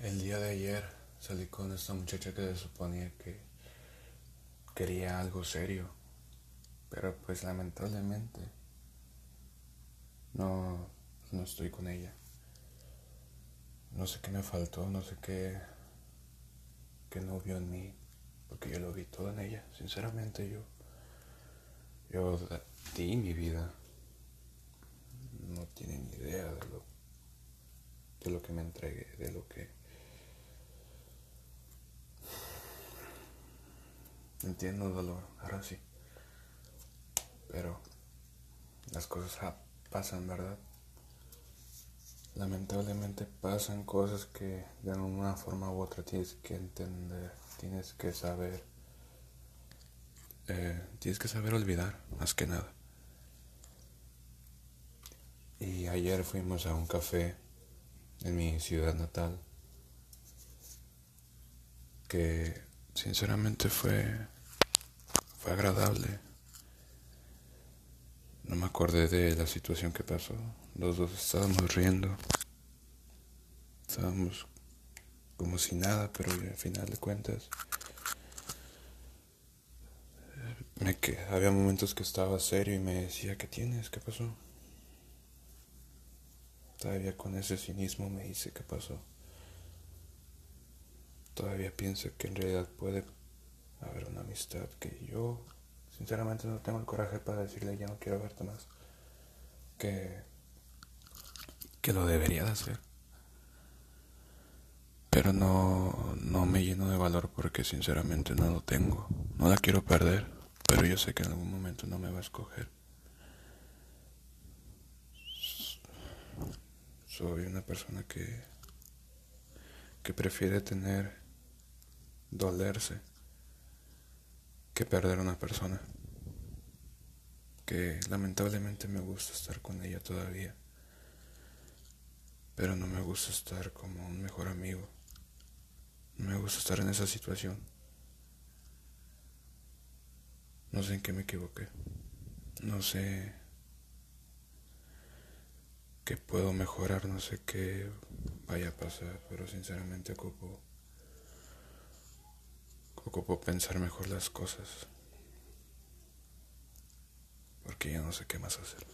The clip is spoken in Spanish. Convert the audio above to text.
El día de ayer salí con esta muchacha que se suponía que quería algo serio, pero pues lamentablemente no, no estoy con ella. No sé qué me faltó, no sé qué, qué no vio en mí, porque yo lo vi todo en ella. Sinceramente yo, yo di mi vida. No tienen idea de lo, de lo que me entregué, de lo que... Entiendo el dolor, ahora sí. Pero las cosas pasan, ¿verdad? Lamentablemente pasan cosas que de una forma u otra tienes que entender, tienes que saber, eh, tienes que saber olvidar, más que nada. Y ayer fuimos a un café en mi ciudad natal que sinceramente fue, fue agradable. No me acordé de la situación que pasó. Los dos estábamos riendo. Estábamos como si nada, pero al final de cuentas me que había momentos que estaba serio y me decía, ¿qué tienes? ¿Qué pasó? Todavía con ese cinismo me dice, ¿qué pasó? Todavía pienso que en realidad puede haber una amistad que yo sinceramente no tengo el coraje para decirle ya no quiero verte más. Que que lo debería de hacer. Pero no, no me lleno de valor porque sinceramente no lo tengo. No la quiero perder, pero yo sé que en algún momento no me va a escoger. Soy una persona que, que prefiere tener, dolerse, que perder a una persona. Que lamentablemente me gusta estar con ella todavía pero no me gusta estar como un mejor amigo. No me gusta estar en esa situación. No sé en qué me equivoqué. No sé qué puedo mejorar, no sé qué vaya a pasar, pero sinceramente ocupo ocupo pensar mejor las cosas. Porque ya no sé qué más hacer.